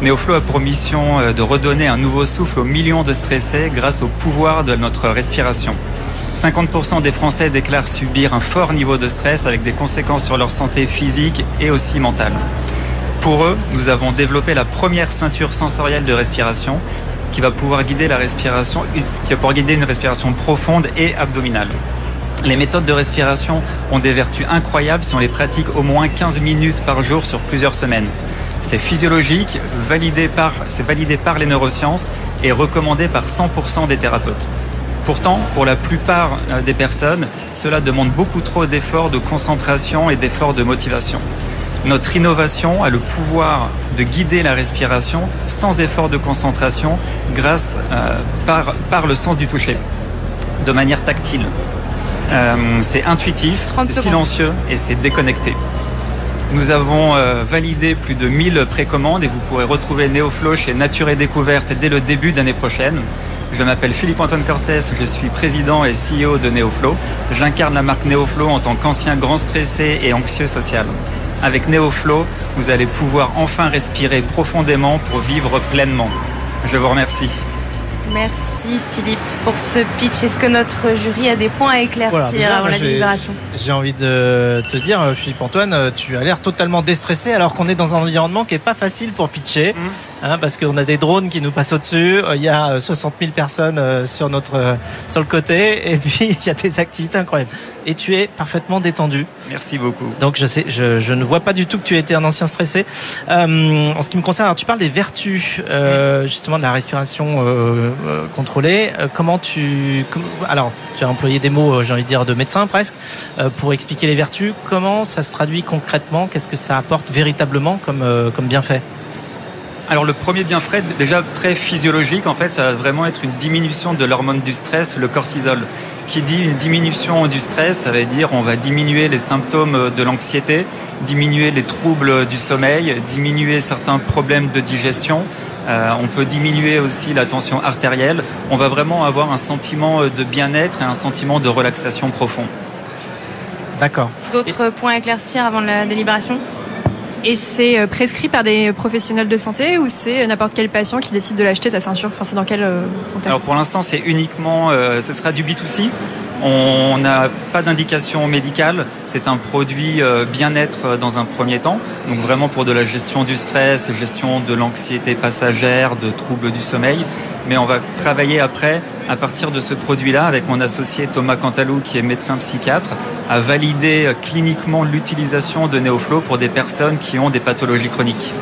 Neoflow a pour mission euh, de redonner un nouveau souffle aux millions de stressés grâce au pouvoir de notre respiration. 50% des Français déclarent subir un fort niveau de stress avec des conséquences sur leur santé physique et aussi mentale. Pour eux, nous avons développé la première ceinture sensorielle de respiration qui va pouvoir guider la respiration, qui va pouvoir guider une respiration profonde et abdominale. Les méthodes de respiration ont des vertus incroyables si on les pratique au moins 15 minutes par jour sur plusieurs semaines. C'est physiologique, c'est validé par les neurosciences et recommandé par 100% des thérapeutes. Pourtant, pour la plupart euh, des personnes, cela demande beaucoup trop d'efforts de concentration et d'efforts de motivation. Notre innovation a le pouvoir de guider la respiration sans effort de concentration grâce euh, par, par le sens du toucher, de manière tactile. Euh, c'est intuitif, 30 c'est silencieux et c'est déconnecté. Nous avons euh, validé plus de 1000 précommandes et vous pourrez retrouver Neoflow chez Nature et Découverte dès le début d'année prochaine. Je m'appelle Philippe-Antoine Cortés, je suis président et CEO de Neoflow. J'incarne la marque Neoflow en tant qu'ancien grand stressé et anxieux social. Avec Neoflow, vous allez pouvoir enfin respirer profondément pour vivre pleinement. Je vous remercie. Merci Philippe pour ce pitch. Est-ce que notre jury a des points à éclaircir Voilà, déjà, avant la délibération J'ai envie de te dire, euh, Philippe-Antoine, euh, tu as l'air totalement déstressé alors qu'on est dans un environnement qui est pas facile pour pitcher, hein, parce qu'on a des drones qui nous passent au-dessus, euh, il y a euh, 60 000 personnes euh, sur notre euh, sur le côté, et puis [LAUGHS] il y a des activités incroyables. Et tu es parfaitement détendu. Merci beaucoup. Donc je sais, je, je ne vois pas du tout que tu étais un ancien stressé. Euh, en ce qui me concerne, alors tu parles des vertus euh, justement de la respiration euh, contrôlée. Comment tu, com- alors tu as employé des mots, j'ai envie de dire de médecin presque, pour expliquer les vertus. Comment ça se traduit concrètement? Qu'est-ce que ça apporte véritablement comme comme bienfait? Alors le premier bienfait, déjà très physiologique, en fait, ça va vraiment être une diminution de l'hormone du stress, le cortisol. Qui dit une diminution du stress, ça veut dire on va diminuer les symptômes de l'anxiété, diminuer les troubles du sommeil, diminuer certains problèmes de digestion. Euh, on peut diminuer aussi la tension artérielle. On va vraiment avoir un sentiment de bien-être et un sentiment de relaxation profond. D'accord. D'autres points à éclaircir avant la délibération? Et c'est euh, prescrit par des professionnels de santé ou c'est n'importe quel patient qui décide de l'acheter sa ceinture? Enfin, c'est dans quel euh, contexte? Alors pour l'instant, c'est uniquement, euh, ce sera du B2C. On n'a pas d'indication médicale. C'est un produit euh, bien-être dans un premier temps. Donc vraiment pour de la gestion du stress, gestion de l'anxiété passagère, de troubles du sommeil. Mais on va travailler après à partir de ce produit-là avec mon associé Thomas Cantalou qui est médecin psychiatre à valider euh, cliniquement l'utilisation de Neoflow pour des personnes qui ont des pathologies chroniques.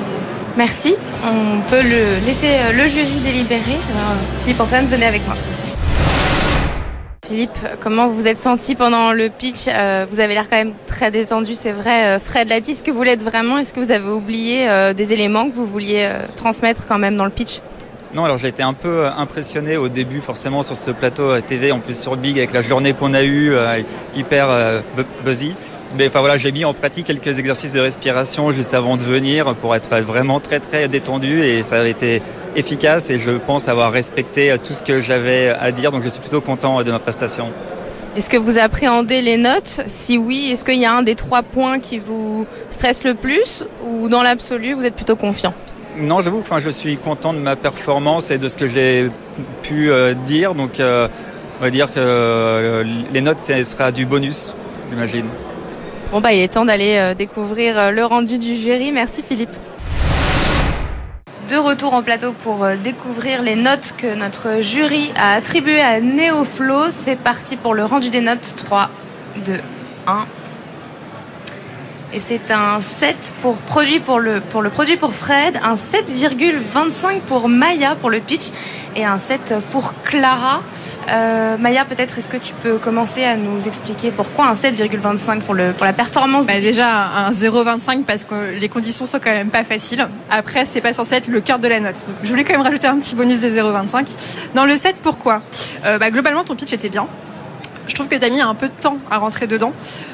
Merci. On peut le laisser euh, le jury délibérer. Philippe Antoine, venez avec moi. Philippe, comment vous vous êtes senti pendant le pitch euh, Vous avez l'air quand même très détendu, c'est vrai. Euh, Fred l'a dit. Est-ce que vous l'êtes vraiment? Est-ce que vous avez oublié euh, des éléments que vous vouliez transmettre quand même dans le pitch? Non, alors j'ai été un peu impressionné au début, forcément, sur ce plateau TV, en plus sur Big, avec la journée qu'on a eue, hyper buzzy. Mais enfin voilà, j'ai mis en pratique quelques exercices de respiration juste avant de venir pour être vraiment très très détendu et ça a été efficace et je pense avoir respecté tout ce que j'avais à dire, donc je suis plutôt content de ma prestation. Est-ce que vous appréhendez les notes? Si oui, est-ce qu'il y a un des trois points qui vous stresse le plus? Ou dans l'absolu, vous êtes plutôt confiant? Non, j'avoue que enfin, je suis content de ma performance et de ce que j'ai pu euh, dire. Donc, euh, on va dire que euh, les notes, ce sera du bonus, j'imagine. Bon, bah, il est temps d'aller découvrir le rendu du jury. Merci Philippe de retour en plateau pour euh, découvrir les notes que notre jury a attribuées à Neoflow. C'est parti pour le rendu des notes 3, 2, 1. Et c'est un 7 pour, produit pour, le, pour le produit pour Fred, un 7,25 pour Maya pour le pitch et un 7 pour Clara. Euh, Maya, peut-être est-ce que tu peux commencer à nous expliquer pourquoi un 7,25 pour, le, pour la performance bah Déjà un 0,25 parce que les conditions sont quand même pas faciles. Après, c'est pas censé être le cœur de la note. Donc, je voulais quand même rajouter un petit bonus des 0,25. Dans le 7, pourquoi? Euh, bah, Globalement, ton pitch était bien. Je trouve que tu as mis un peu de temps à rentrer dedans.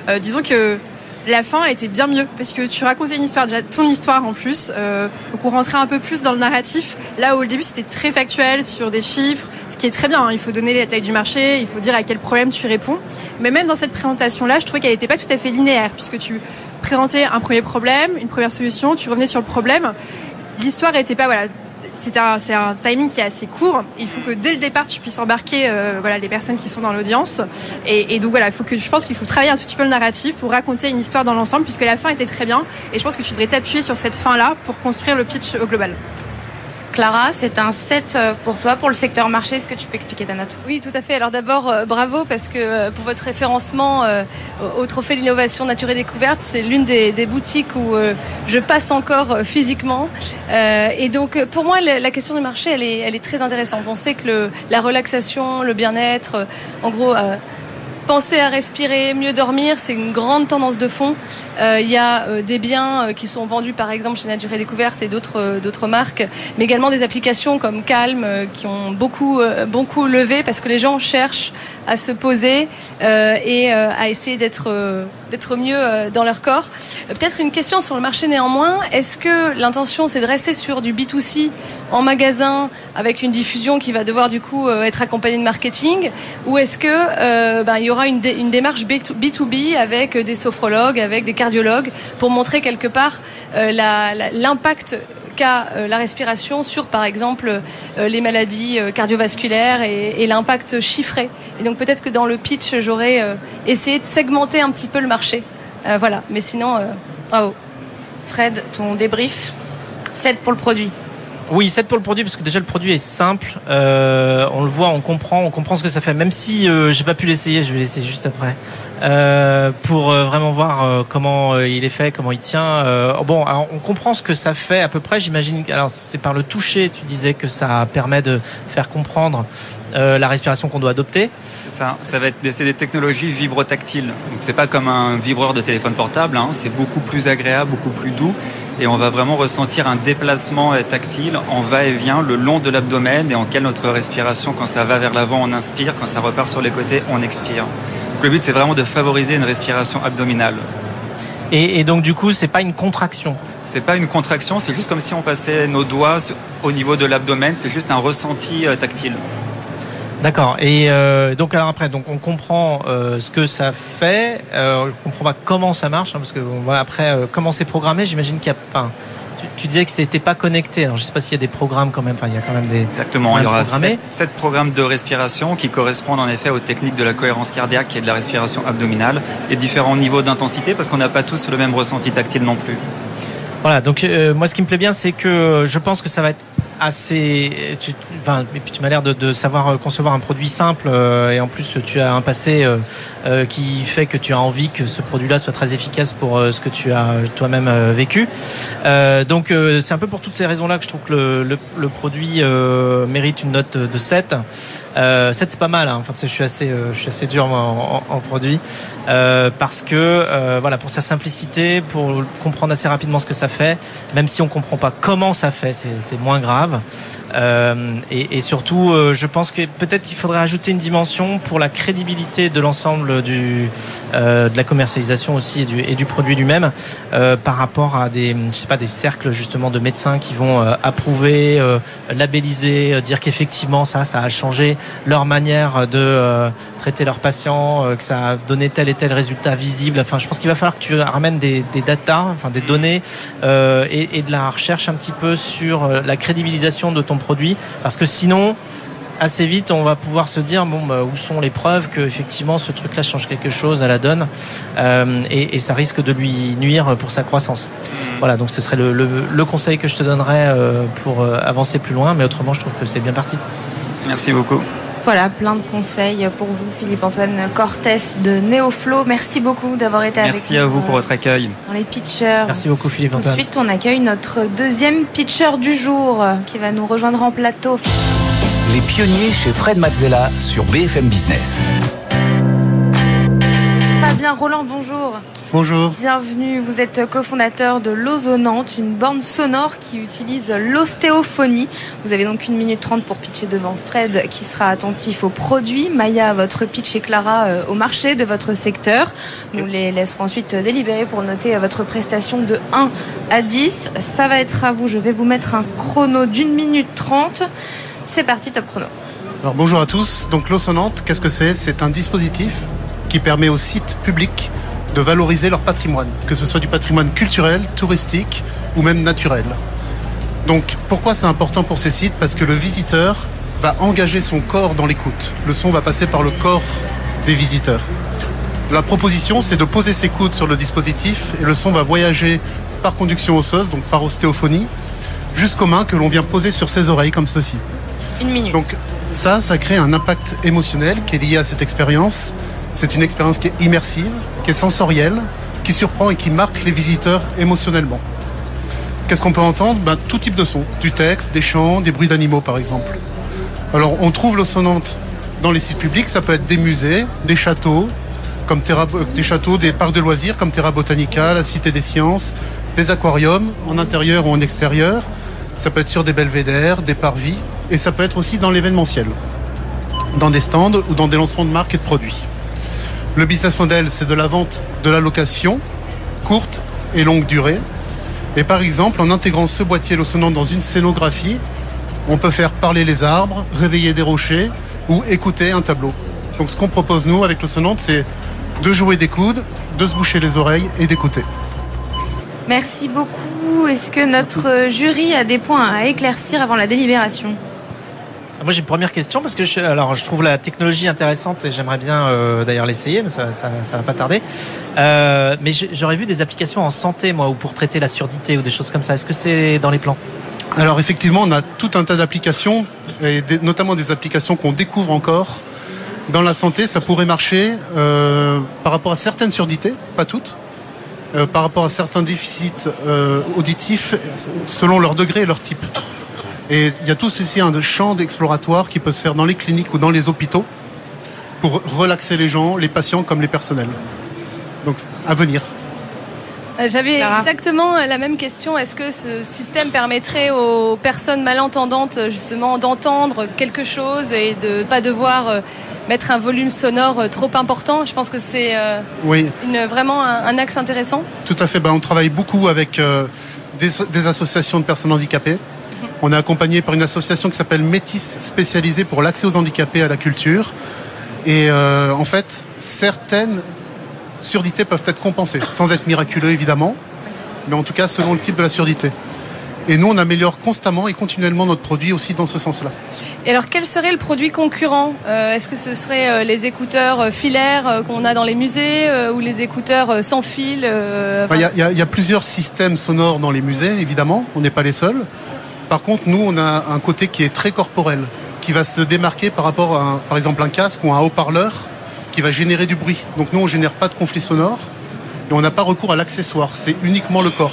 Euh, disons que la fin a été bien mieux parce que tu racontais une histoire, déjà ton histoire en plus. Euh, donc on rentrait un peu plus dans le narratif. Là où au début c'était très factuel sur des chiffres, ce qui est très bien. Hein. Il faut donner la taille du marché, il faut dire à quel problème tu réponds. Mais même dans cette présentation-là, je trouvais qu'elle n'était pas tout à fait linéaire puisque tu présentais un premier problème, une première solution, tu revenais sur le problème. L'histoire n'était pas voilà c'est un, timing qui est assez court. Il faut que dès le départ, tu puisses embarquer euh, voilà, les personnes qui sont dans l'audience. Et, et, donc voilà, il faut que, je pense qu'il faut travailler un tout petit peu le narratif pour raconter une histoire dans l'ensemble, puisque la fin était très bien. Et je pense que tu devrais t'appuyer sur cette fin-là pour construire le pitch au global. Clara, c'est un 7 euh, pour toi, pour le secteur marché. Est-ce que tu peux expliquer ta note? Oui, tout à fait. Alors d'abord, euh, bravo parce que euh, pour votre référencement au Trophée l'innovation nature et découverte, c'est l'une des, boutiques où je passe encore physiquement. et donc pour moi, la, question du marché, elle est, elle est très intéressante. On sait que le, la relaxation, le bien-être, en gros penser à respirer, mieux dormir, c'est une grande tendance de fond. Euh, il y a euh, des biens euh, qui sont vendus par exemple chez Nature et Découverte et d'autres d'autres marques, mais également des applications comme Calm qui ont beaucoup beaucoup levé parce que les gens cherchent à se poser et à essayer d'être d'être mieux dans leur corps. Peut-être une question sur le marché néanmoins. Est-ce que l'intention c'est de rester sur du B2C en magasin avec une diffusion qui va devoir du coup être accompagnée de marketing? Ou est-ce que ben, il y aura une, démarche B2B avec des sophrologues, avec des cardiologues pour montrer quelque part euh, l'impact euh, la respiration sur, par exemple, euh, les maladies cardiovasculaires et, l'impact chiffré. Et donc peut-être que dans le pitch, j'aurais essayé de segmenter un petit peu le marché. voilà, mais sinon, bravo. Fred, ton débrief 7 pour le produit. Oui, 7 pour le produit parce que déjà le produit est simple. Euh, on le voit, on comprend, on comprend ce que ça fait. Même si euh, j'ai pas pu l'essayer, je vais l'essayer juste après euh, pour euh, vraiment voir euh, comment euh, il est fait, comment il tient. bon, alors on comprend ce que ça fait à peu près. J'imagine. Alors c'est par le toucher. Tu disais que ça permet de faire comprendre la respiration qu'on doit adopter. C'est ça. Ça va être c'est des technologies vibrotactiles. Donc c'est pas comme un vibreur de téléphone portable. Hein. C'est beaucoup plus agréable, beaucoup plus doux et on va vraiment ressentir un déplacement tactile en va-et-vient le long de l'abdomen et en quelle notre respiration, quand ça va vers l'avant, on inspire, quand ça repart sur les côtés, on expire. le but, c'est vraiment de favoriser une respiration abdominale. Et, donc du coup, c'est pas une contraction. C'est pas une contraction, c'est juste comme si on passait nos doigts au niveau de l'abdomen. C'est juste un ressenti euh, tactile. D'accord. Et euh, donc alors après, donc on comprend euh, ce que ça fait. Euh, on comprend pas comment ça marche, hein, parce que on après comment c'est programmé. J'imagine qu'il y a, tu, disais que c'était pas connecté. Alors je sais pas s'il y a des programmes quand même. Enfin, il y a quand même des. Exactement. Il y aura sept, programmes de respiration qui correspondent en effet aux techniques de la cohérence cardiaque et de la respiration abdominale et différents niveaux d'intensité parce qu'on n'a pas tous le même ressenti tactile non plus. Voilà, donc euh, moi ce qui me plaît bien, c'est que je pense que ça va être assez. Tu, et puis tu m'as l'air de, de, savoir concevoir un produit simple euh, et en plus tu as un passé euh, euh, qui fait que tu as envie que ce produit-là soit très efficace pour ce que tu as toi-même vécu. donc c'est un peu pour toutes ces raisons-là que je trouve que le, le, le produit mérite une note de 7. 7 c'est pas mal. Hein. Enfin, je suis assez, je suis assez dur en, en, produit parce que voilà pour sa simplicité, pour comprendre assez rapidement ce que ça fait, même si on comprend pas comment ça fait, c'est moins grave. Euh, et, surtout, euh, je pense que peut-être qu'il faudrait ajouter une dimension pour la crédibilité de l'ensemble du euh, de la commercialisation aussi et du, produit lui-même par rapport à des je sais pas des cercles justement de médecins qui vont approuver, labelliser, dire qu'effectivement ça ça a changé leur manière de traiter leurs patients, que ça a donné tel et tel résultat visible. Enfin, je pense qu'il va falloir que tu ramènes des, des data, enfin des données et de la recherche un petit peu sur la crédibilité de ton produit parce que sinon assez vite on va pouvoir se dire bon bah, où sont les preuves que effectivement ce truc là change quelque chose à la donne euh, et, ça risque de lui nuire pour sa croissance. Mmh. voilà donc ce serait le, conseil que je te donnerais euh, pour euh, avancer plus loin mais autrement je trouve que c'est bien parti. Merci beaucoup voilà, plein de conseils pour vous, Philippe-Antoine Cortès de Neoflow. Merci beaucoup d'avoir été avec nous. Merci à vous pour votre accueil. Dans les pitchers. Merci beaucoup, Philippe-Antoine. Tout de suite, on accueille notre deuxième pitcher du jour qui va nous rejoindre en plateau. Les pionniers chez Fred Mazzella sur BFM Business. Fabien Roland, bonjour. Bonjour. Bienvenue, vous êtes cofondateur de l'Ozonante, une borne sonore qui utilise l'ostéophonie. Vous avez donc une minute trente pour pitcher devant Fred qui sera attentif aux produits, Maya votre pitch et Clara euh, au marché de votre secteur. Nous les laisserons ensuite délibérer pour noter votre prestation de 1 à 10. Ça va être à vous, je vais vous mettre un chrono d'une minute trente. C'est parti, top chrono. Alors bonjour à tous, donc l'Ozonante, qu'est-ce que c'est? C'est un dispositif qui permet aux sites publics de valoriser leur patrimoine, que ce soit du patrimoine culturel, touristique ou même naturel. Donc pourquoi c'est important pour ces sites? Parce que le visiteur va engager son corps dans l'écoute. Le son va passer par le corps des visiteurs. La proposition, c'est de poser ses coudes sur le dispositif et le son va voyager par conduction osseuse, donc par ostéophonie, jusqu'aux mains que l'on vient poser sur ses oreilles comme ceci. Une minute. Donc ça, ça crée un impact émotionnel qui est lié à cette expérience c'est une expérience qui est immersive, qui est sensorielle, qui surprend et qui marque les visiteurs émotionnellement. Qu'est-ce qu'on peut entendre? Ben, Tout type de son, du texte, des chants, des bruits d'animaux par exemple. Alors on trouve l'eau sonnante dans les sites publics, ça peut être des musées, des châteaux, comme des châteaux, des parcs de loisirs comme Terra Botanica, la Cité des Sciences, des aquariums en intérieur ou en extérieur. Ça peut être sur des belvédères, des parvis, et ça peut être aussi dans l'événementiel, dans des stands ou dans des lancements de marques et de produits. Le business model, c'est de la vente de la location, courte et longue durée. Et par exemple, en intégrant ce boîtier lossonnant dans une scénographie, on peut faire parler les arbres, réveiller des rochers ou écouter un tableau. Donc ce qu'on propose nous avec l'ossonante, c'est de jouer des coudes, de se boucher les oreilles et d'écouter. Merci beaucoup. Est-ce que notre jury a des points à éclaircir avant la délibération? Moi j'ai une première question parce que je, alors je trouve la technologie intéressante et j'aimerais bien euh, d'ailleurs l'essayer, mais ça, ça, va pas tarder. Euh, mais j'aurais vu des applications en santé moi ou pour traiter la surdité ou des choses comme ça. Est-ce que c'est dans les plans? Alors effectivement, on a tout un tas d'applications et notamment des applications qu'on découvre encore. Dans la santé, ça pourrait marcher euh, par rapport à certaines surdités, pas toutes, par rapport à certains déficits auditifs selon leur degré et leur type. Et il y a tout ceci un champ exploratoire qui peut se faire dans les cliniques ou dans les hôpitaux pour relaxer les gens, les patients comme les personnels. Donc à venir. Euh, j'avais exactement la même question. Est-ce que ce système permettrait aux personnes malentendantes justement d'entendre quelque chose et de ne pas devoir euh, mettre un volume sonore euh, trop important? Je pense que c'est oui. vraiment un, axe intéressant. Tout à fait. Ben, on travaille beaucoup avec des associations de personnes handicapées on est accompagné par une association qui s'appelle Métis, spécialisée pour l'accès aux handicapés à la culture. Et euh, en fait, certaines surdités peuvent être compensées, sans être miraculeux évidemment, mais en tout cas selon le type de la surdité. Et nous, on améliore constamment et continuellement notre produit aussi dans ce sens-là. Et alors, quel serait le produit concurrent? Euh, Est-ce que ce serait euh, les écouteurs filaires euh, qu'on a dans les musées ou les écouteurs sans fil y il y a plusieurs systèmes sonores dans les musées, évidemment. On n'est pas les seuls. Par contre, nous, on a un côté qui est très corporel, qui va se démarquer par rapport à, un- par exemple, un casque ou un haut-parleur qui va générer du bruit. Donc nous, on génère pas de conflit sonore et on n'a pas recours à l'accessoire. C'est uniquement le corps.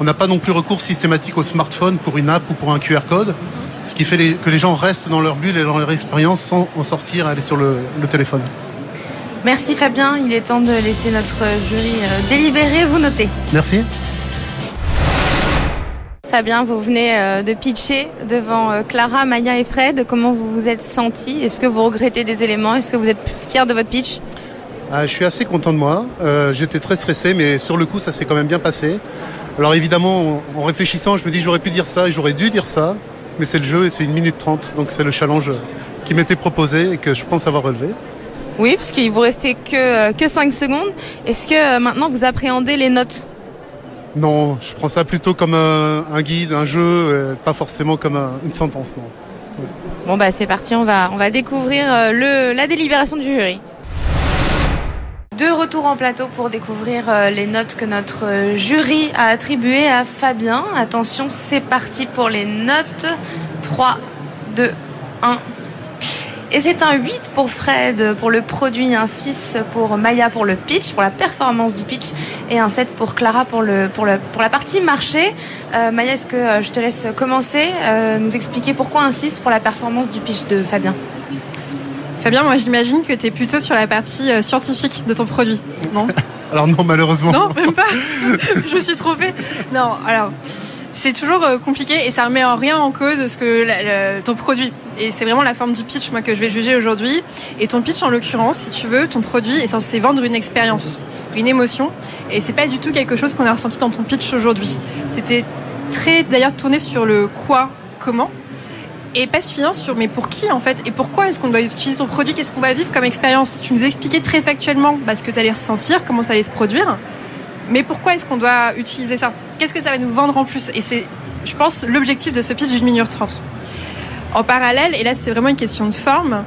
On n'a pas non plus recours systématique au smartphone pour une app ou pour un QR code, ce qui fait les- que les gens restent dans leur bulle et dans leur expérience sans en sortir et aller sur le, le téléphone. Merci Fabien, il est temps de laisser notre jury euh, délibérer, vous notez. Merci. Fabien, vous venez euh, de pitcher devant euh, Clara, Maya et Fred. Comment vous vous êtes senti Est-ce que vous regrettez des éléments? Est-ce que vous êtes fier de votre pitch? Ah, je suis assez content de moi. Euh, J'étais très stressé, mais sur le coup, ça s'est quand même bien passé. Alors évidemment, en réfléchissant, je me dis j'aurais pu dire ça et j'aurais dû dire ça, mais c'est le jeu et c'est une minute trente, donc c'est le challenge qui m'était proposé et que je pense avoir relevé. Oui, parce qu'il vous restait que, que 5 secondes. Est-ce que maintenant vous appréhendez les notes? Non, je prends ça plutôt comme un, un guide, un jeu, euh, pas forcément comme un- une sentence. Non. Bon bah c'est parti, on va, on va découvrir euh, le, la délibération du jury. De retour en plateau pour découvrir euh, les notes que notre jury a attribuées à Fabien. Attention, c'est parti pour les notes. 3, 2, 1. Et c'est un 8 pour Fred pour le produit, un 6 pour Maya pour le pitch, pour la performance du pitch, et un 7 pour Clara pour, le, pour, le, pour la partie marché. Euh, Maya, est-ce que euh, je te laisse commencer, euh, nous expliquer pourquoi un 6 pour la performance du pitch de Fabien? Fabien, moi j'imagine que tu es plutôt sur la partie scientifique de ton produit. Non? [LAUGHS] Alors non, malheureusement. Non, même pas. [LAUGHS] [LAUGHS] je me suis trompée. Non, alors c'est toujours euh, compliqué et ça remet en rien en cause ce que ton produit. Et c'est vraiment la forme du pitch moi que je vais juger aujourd'hui. Et ton pitch en l'occurrence, si tu veux, ton produit est censé vendre une expérience, une émotion. Et c'est pas du tout quelque chose qu'on a ressenti dans ton pitch aujourd'hui. T'étais très d'ailleurs tourné sur le quoi, comment. Et pas suffisant sur mais pour qui en fait et pourquoi est-ce qu'on doit utiliser ton produit, qu'est-ce qu'on va vivre comme expérience? Tu nous expliquais très factuellement bah, ce que tu allais ressentir, comment ça allait se produire. Mais pourquoi est-ce qu'on doit utiliser ça? Qu'est-ce que ça va nous vendre en plus? Et c'est, je pense, l'objectif de ce pitch d'une minute trente. En parallèle, et là c'est vraiment une question de forme,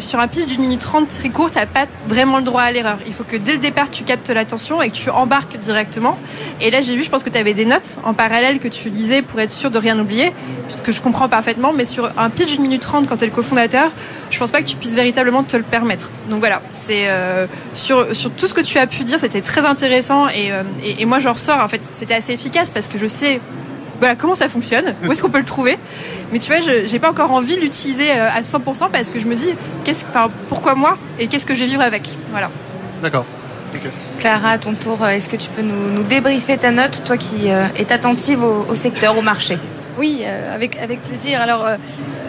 sur un pitch d'une minute trente très court, t'as pas vraiment le droit à l'erreur. Il faut que dès le départ tu captes l'attention et que tu embarques directement. Et là j'ai vu, je pense que tu avais des notes en parallèle que tu lisais pour être sûr de rien oublier, ce que je comprends parfaitement, mais sur un pitch d'une minute trente quand tu es le cofondateur, je pense pas que tu puisses véritablement te le permettre. Donc voilà, c'est euh, sur, tout ce que tu as pu dire, c'était très intéressant et, euh, et moi je ressors, en fait, c'était assez efficace parce que je sais voilà, comment ça fonctionne, où est-ce qu'on peut le trouver? Mais tu vois, je j'ai pas encore envie de l'utiliser euh, à 100% parce que je me dis, qu'est-ce, enfin, pourquoi moi et qu'est-ce que je vais vivre avec? Voilà. D'accord. Clara, à ton tour, euh, est-ce que tu peux nous, nous débriefer ta note, toi qui euh, es attentive au, au secteur, au marché? Oui, euh, avec, avec plaisir. Alors, euh,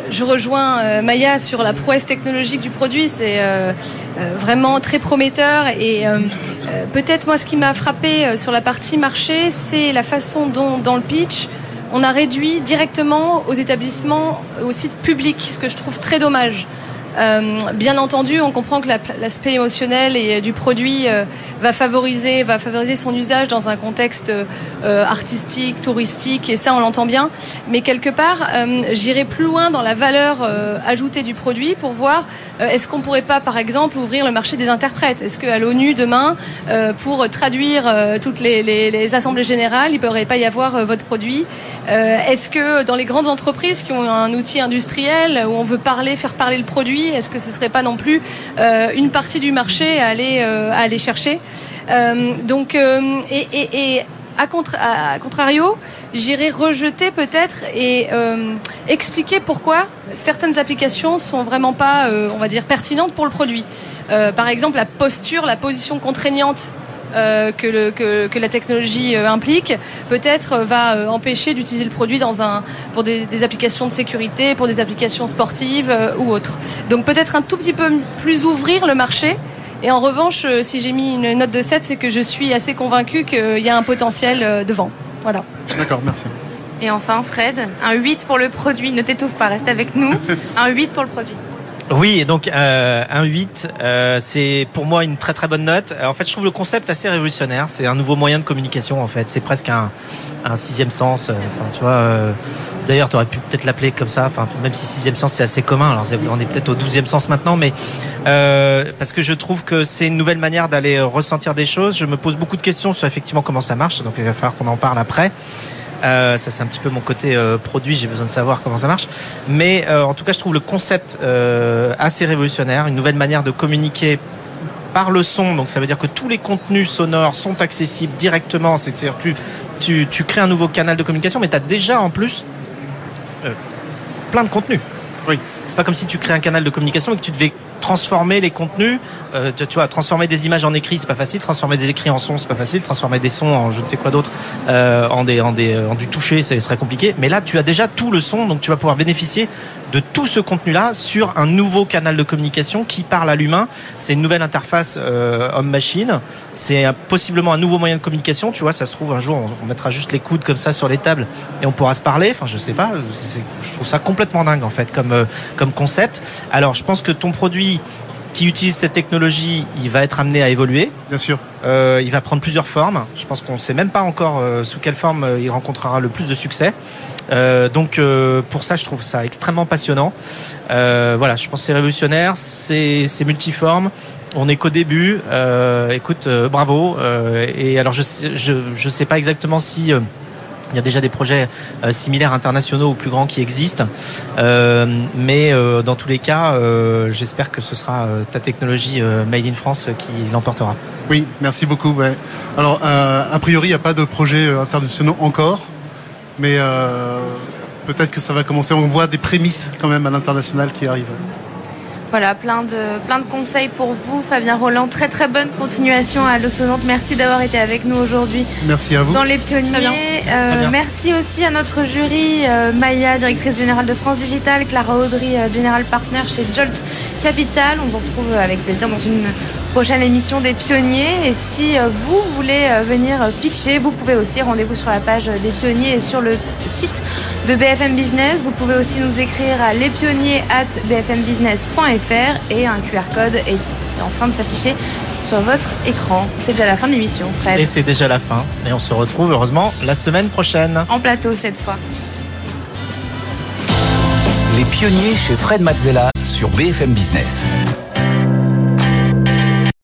je rejoins euh, Maya sur la prouesse technologique du produit. C'est euh, euh, vraiment très prometteur. Et euh, euh, peut-être, moi, ce qui m'a frappé euh, sur la partie marché, c'est la façon dont, dans le pitch, on a réduit directement aux établissements, aux sites publics, ce que je trouve très dommage. Euh, bien entendu, on comprend que la- l'aspect émotionnel et euh, du produit euh, va favoriser, va favoriser son usage dans un contexte artistique, touristique, et ça on l'entend bien. Mais quelque part, j'irai plus loin dans la valeur ajoutée du produit pour voir est-ce qu'on pourrait pas, par exemple, ouvrir le marché des interprètes? Est-ce qu'à l'ONU demain, pour traduire toutes les, les- assemblées générales, il ne pourrait pas y avoir votre produit? Est-ce que dans les grandes entreprises qui ont un outil industriel où on veut parler, faire parler le produit, est-ce que ce serait pas non plus euh, une partie du marché à aller, chercher Donc, et, à, contra- à contrario, j'irai rejeter peut-être et euh, expliquer pourquoi certaines applications sont vraiment pas, euh, on va dire, pertinentes pour le produit. Par exemple, la posture, la position contraignante euh, que, le- que- que la technologie euh, implique, peut-être euh, va euh, empêcher d'utiliser le produit dans un, pour des, des applications de sécurité, pour des applications sportives euh, ou autres. Donc peut-être un tout petit peu plus ouvrir le marché. Et en revanche, euh, si j'ai mis une note de 7, c'est que je suis assez convaincue qu'il y a un potentiel euh, devant. Voilà. D'accord, merci. Et enfin, Fred, un 8 pour le produit. Ne t'étouffe pas, reste avec nous. [LAUGHS] Un 8 pour le produit. Oui, et donc euh, un 8, euh, c'est pour moi une très très bonne note. En fait, je trouve le concept assez révolutionnaire. C'est un nouveau moyen de communication. En fait, c'est presque un, sixième sens. euh, tu vois. euh, D'ailleurs, tu aurais pu peut-être l'appeler comme ça. Enfin, même si sixième sens c'est assez commun. Alors, on est peut-être au douzième sens maintenant, mais euh, parce que je trouve que c'est une nouvelle manière d'aller euh, ressentir des choses. Je me pose beaucoup de questions sur effectivement comment ça marche. Donc, il va falloir qu'on en parle après. Euh, ça c'est un petit peu mon côté euh, produit, j'ai besoin de savoir comment ça marche. Mais euh, en tout cas, je trouve le concept assez révolutionnaire, une nouvelle manière de communiquer par le son. Donc ça veut dire que tous les contenus sonores sont accessibles directement. C'est-à-dire tu, tu, tu crées un nouveau canal de communication, mais tu as déjà en plus euh, plein de contenus. Oui. C'est pas comme si tu crées un canal de communication et que tu devais transformer les contenus. Euh, tu, vois, transformer des images en écrit, c'est pas facile. Transformer des écrits en son, c'est pas facile. Transformer des sons en je ne sais quoi d'autre, euh, en des, en des, en du toucher, ce serait compliqué. Mais là, tu as déjà tout le son, donc tu vas pouvoir bénéficier de tout ce contenu-là sur un nouveau canal de communication qui parle à l'humain. C'est une nouvelle interface euh, homme-machine. C'est possiblement un nouveau moyen de communication. Tu vois, ça se trouve un jour, on, on mettra juste les coudes comme ça sur les tables et on pourra se parler. Enfin, je sais pas. Je trouve ça complètement dingue en fait comme euh, comme concept. Alors, je pense que ton produit qui utilise cette technologie, il va être amené à évoluer. Bien sûr. Euh, il va prendre plusieurs formes. Je pense qu'on ne sait même pas encore euh, sous quelle forme euh, il rencontrera le plus de succès. Donc pour ça, je trouve ça extrêmement passionnant. Voilà, je pense que c'est révolutionnaire, c'est multiforme. On est qu'au début. Écoute, bravo. Et alors je sais, je je sais pas exactement si il y a déjà des projets euh, similaires internationaux ou plus grands qui existent, Euh, mais euh, dans tous les cas, j'espère que ce sera ta technologie made in France qui l'emportera. Oui, merci beaucoup. Alors, a priori, il n'y a pas de projet euh, internationaux encore, mais peut-être que ça va commencer. On voit des prémices quand même à l'international qui arrivent. Voilà, plein de, plein de conseils pour vous, Fabien Roland. Très très bonne continuation à l'Ossonante. Merci d'avoir été avec nous aujourd'hui Merci à vous. dans les Très bien. pionniers. Euh, Très bien. merci aussi à notre jury, euh, Maya, directrice générale de France Digital, Clara Audry, euh, General Partner chez Jolt Capital. On vous retrouve avec plaisir dans une prochaine émission des pionniers. Et si euh, vous voulez euh, venir pitcher, vous pouvez aussi rendez-vous sur la page des pionniers et sur le site de BFM Business. Vous pouvez aussi nous écrire à lespionniers et un QR code est en train de s'afficher sur votre écran. C'est déjà la fin de l'émission, Fred. Et c'est déjà la fin. Et on se retrouve heureusement la semaine prochaine. En plateau cette fois. Les pionniers chez Fred Mazzella sur BFM Business.